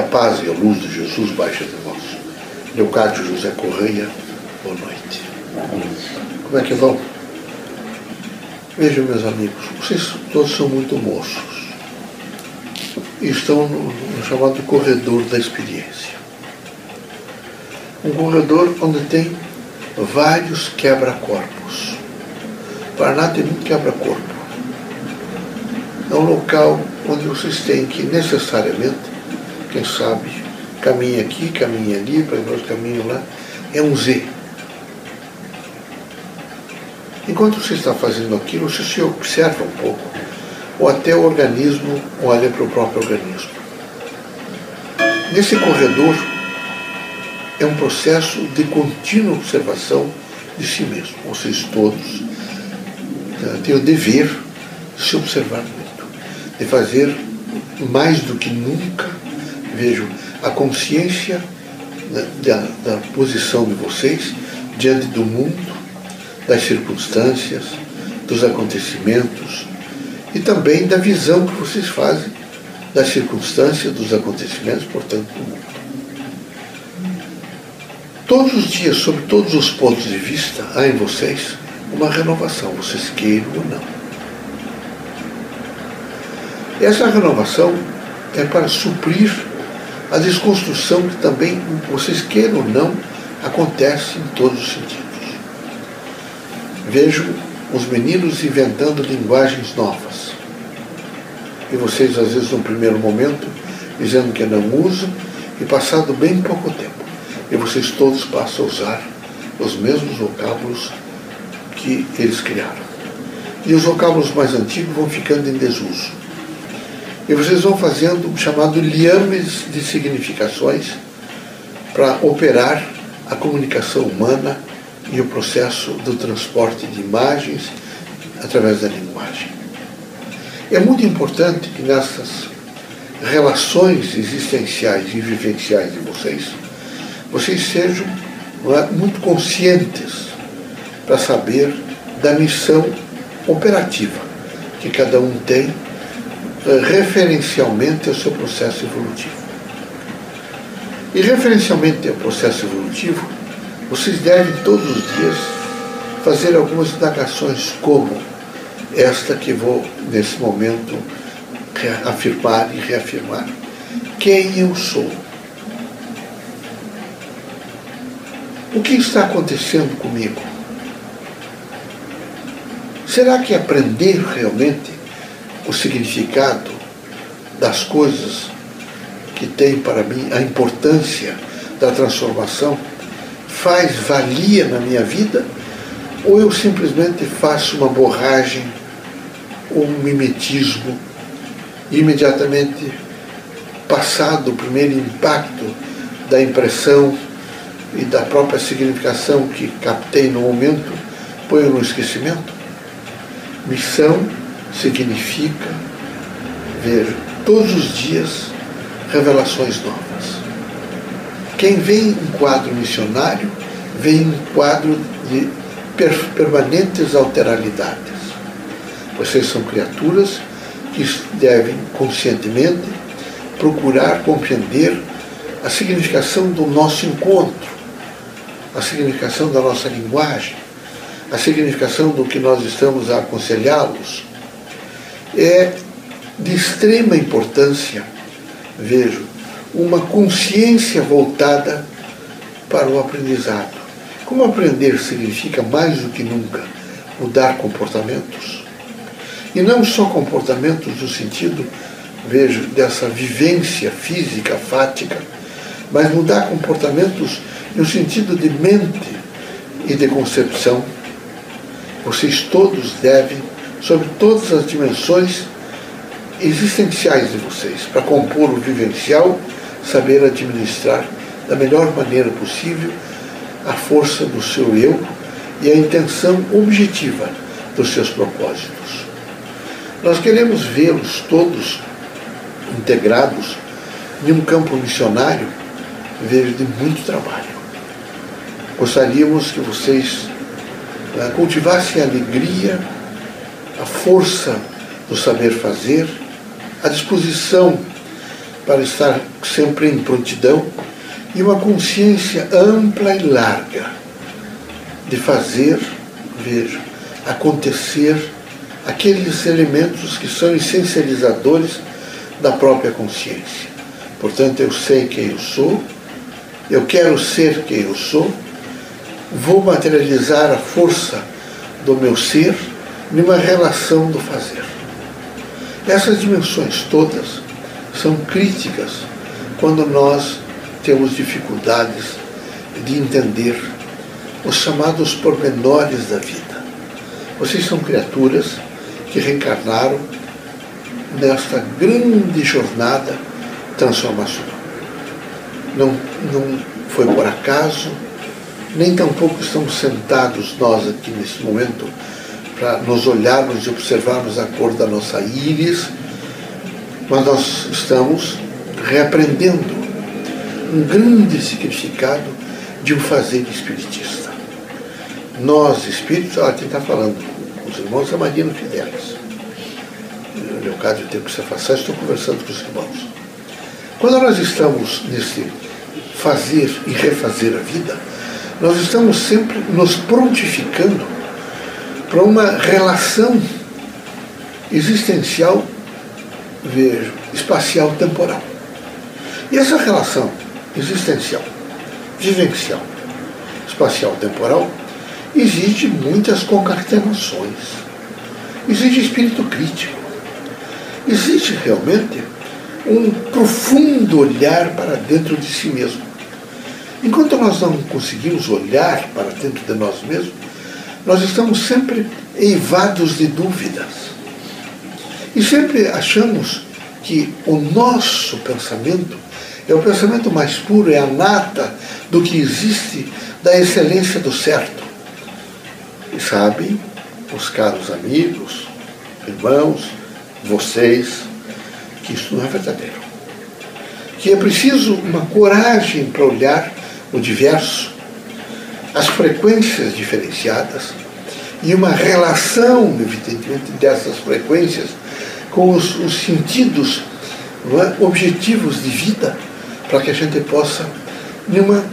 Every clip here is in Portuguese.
a paz e a luz de Jesus baixe de vós. Leocádio José Correia, boa noite. Como é que vão? Vejam, meus amigos, vocês todos são muito moços e estão no, no chamado corredor da experiência. Um corredor onde tem vários quebra-corpos. Paraná tem muito quebra-corpo. É um local onde vocês têm que necessariamente, quem sabe, caminha aqui, caminha ali, para nós caminho lá, é um Z. Enquanto você está fazendo aquilo, você se observa um pouco, ou até o organismo olha para o próprio organismo. Nesse corredor é um processo de contínua observação de si mesmo. Vocês todos né, têm o dever de se observar muito, de fazer mais do que nunca, vejo, a consciência da, da, posição de vocês diante do mundo, das circunstâncias, dos acontecimentos e também da visão que vocês fazem das circunstâncias, dos acontecimentos, portanto, do mundo. Todos os dias, sob todos os pontos de vista, há em vocês uma renovação, vocês queiram ou não. Essa renovação é para suprir a desconstrução que também, vocês queiram ou não, acontece em todos os sentidos. Vejo os meninos inventando linguagens novas. E vocês, às vezes, no primeiro momento, dizendo que não usam, e passado bem pouco tempo, e vocês todos passam a usar os mesmos vocábulos que eles criaram. E os vocábulos mais antigos vão ficando em desuso. E vocês vão fazendo o chamado liames de significações para operar a comunicação humana e o processo do transporte de imagens através da linguagem. É muito importante que nessas relações existenciais e vivenciais de vocês, vocês sejam é, muito conscientes para saber da missão operativa que cada um tem referencialmente ao seu processo evolutivo. E referencialmente ao processo evolutivo, vocês devem todos os dias fazer algumas indagações como esta que vou nesse momento afirmar e reafirmar. Quem eu sou? O que está acontecendo comigo? Será que aprender realmente o significado das coisas que tem para mim a importância da transformação faz valia na minha vida, ou eu simplesmente faço uma borragem, um mimetismo, e imediatamente passado o primeiro impacto da impressão e da própria significação que captei no momento, ponho no esquecimento? Missão significa ver todos os dias revelações novas. Quem vem em quadro missionário, vem em quadro de permanentes alteralidades. Vocês são criaturas que devem conscientemente procurar compreender a significação do nosso encontro, a significação da nossa linguagem, a significação do que nós estamos a aconselhá-los. É de extrema importância, vejo, uma consciência voltada para o aprendizado. Como aprender significa mais do que nunca mudar comportamentos. E não só comportamentos no sentido, vejo, dessa vivência física, fática, mas mudar comportamentos no sentido de mente e de concepção. Vocês todos devem, sobre todas as dimensões existenciais de vocês, para compor o vivencial saber administrar da melhor maneira possível a força do seu eu e a intenção objetiva dos seus propósitos. Nós queremos vê-los todos integrados em um campo missionário, vejo de muito trabalho. Gostaríamos que vocês né, cultivassem a alegria, a força do saber fazer, a disposição para estar sempre em prontidão e uma consciência ampla e larga de fazer, ver, acontecer aqueles elementos que são essencializadores da própria consciência. Portanto, eu sei quem eu sou, eu quero ser quem eu sou, vou materializar a força do meu ser numa relação do fazer. Essas dimensões todas são críticas quando nós temos dificuldades de entender os chamados pormenores da vida. Vocês são criaturas que reencarnaram nesta grande jornada transformacional. Não, não foi por acaso, nem tampouco estamos sentados nós aqui nesse momento para nos olharmos e observarmos a cor da nossa íris, mas nós estamos reaprendendo um grande significado de um fazer espiritista. Nós, espíritos, olha quem está falando, os irmãos Amarino Fidelis. Leocádio tem que se afastar, estou conversando com os irmãos. Quando nós estamos nesse fazer e refazer a vida, nós estamos sempre nos prontificando para uma relação existencial, vejo, espacial temporal. E essa relação existencial, vivencial, espacial temporal, exige muitas concatenações, exige espírito crítico, existe realmente um profundo olhar para dentro de si mesmo. Enquanto nós não conseguimos olhar para dentro de nós mesmos, nós estamos sempre eivados de dúvidas. E sempre achamos que o nosso pensamento é o pensamento mais puro, é a nata do que existe da excelência do certo. E sabem, os caros amigos, irmãos, vocês, que isso não é verdadeiro. Que é preciso uma coragem para olhar o diverso, as frequências diferenciadas e uma relação, evidentemente, dessas frequências com os, os sentidos é, objetivos de vida, para que a gente possa, numa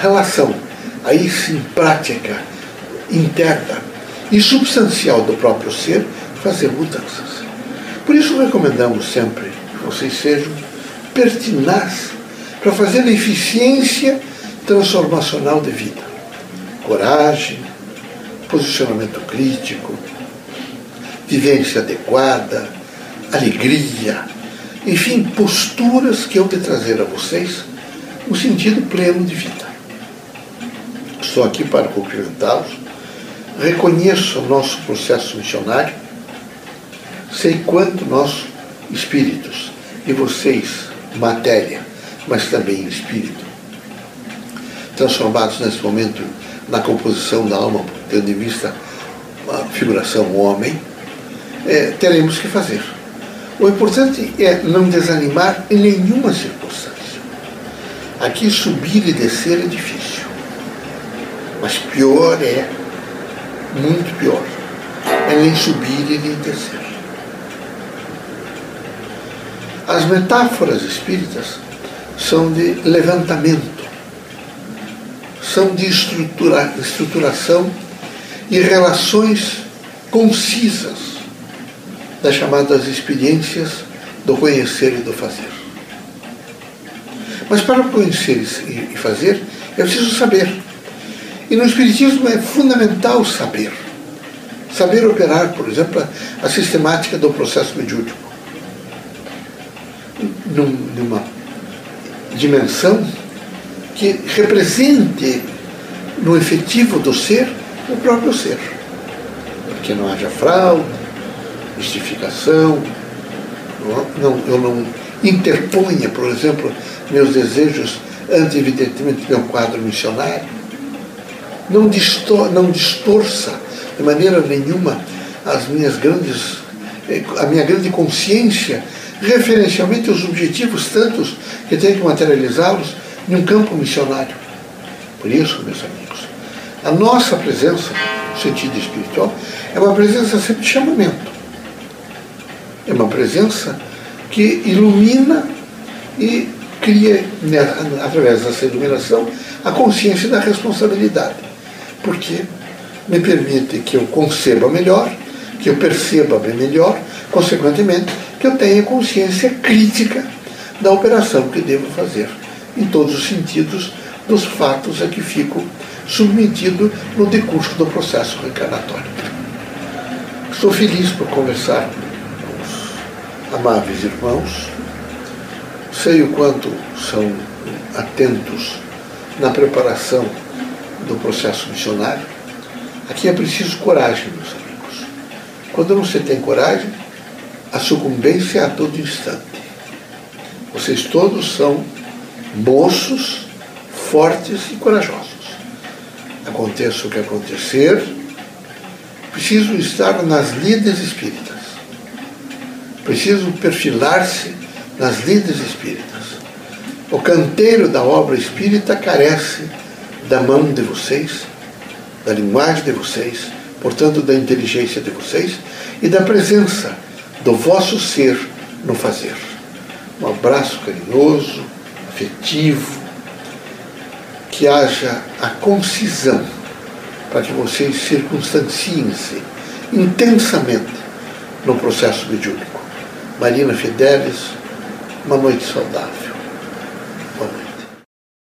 relação, aí sim prática, interna e substancial do próprio ser, fazer mudanças. Por isso recomendamos sempre que vocês sejam pertinaz para fazer a eficiência transformacional de vida. Coragem, posicionamento crítico, vivência adequada, alegria, enfim, posturas que eu de trazer a vocês o sentido pleno de vida. Estou aqui para cumprimentá-los, reconheço o nosso processo missionário sei quanto nós, espíritos, e vocês, matéria, mas também espírito, transformados nesse momento na composição da alma, tendo em vista a figuração homem, é, teremos que fazer. O importante é não desanimar em nenhuma circunstância. Aqui subir e descer é difícil. Mas pior é, muito pior, é nem subir e nem descer. As metáforas espíritas são de levantamento, são de estrutura, estruturação e relações concisas das chamadas experiências do conhecer e do fazer. Mas para conhecer e fazer, é preciso saber. E no Espiritismo é fundamental saber. Saber operar, por exemplo, a sistemática do processo mediúnico numa dimensão que represente no efetivo do ser o próprio ser. Que não haja fraude, mistificação, não, eu não interponha, por exemplo, meus desejos ante, evidentemente, meu quadro missionário. Não, distor, não distorça de maneira nenhuma as minhas grandes, eh, a minha grande consciência referencialmente os objetivos tantos que tem que materializá-los em um campo missionário. Por isso, meus amigos, a nossa presença, no sentido espiritual, é uma presença sempre de chamamento. É uma presença que ilumina e cria, né, através dessa iluminação, a consciência da responsabilidade. Porque me permite que eu conceba melhor, que eu perceba bem melhor, consequentemente, que eu tenha consciência crítica da operação que devo fazer, em todos os sentidos dos fatos a que fico submetido no decurso do processo reencarnatório. Estou feliz por conversar com os amáveis irmãos, sei o quanto são atentos na preparação do processo missionário. Aqui é preciso coragem, meus amigos. Quando não se tem coragem, a sucumbência é a todo instante. Vocês todos são moços, fortes e corajosos. Aconteça o que acontecer, preciso estar nas lides espíritas. Preciso perfilar-se nas lides espíritas. O canteiro da obra espírita carece da mão de vocês, da linguagem de vocês, portanto, da inteligência de vocês e da presença do vosso ser no fazer. Um abraço carinhoso, afetivo, que haja a concisão para que vocês circunstanciem-se intensamente no processo mediúnico. Marina Fidelis, uma noite saudável.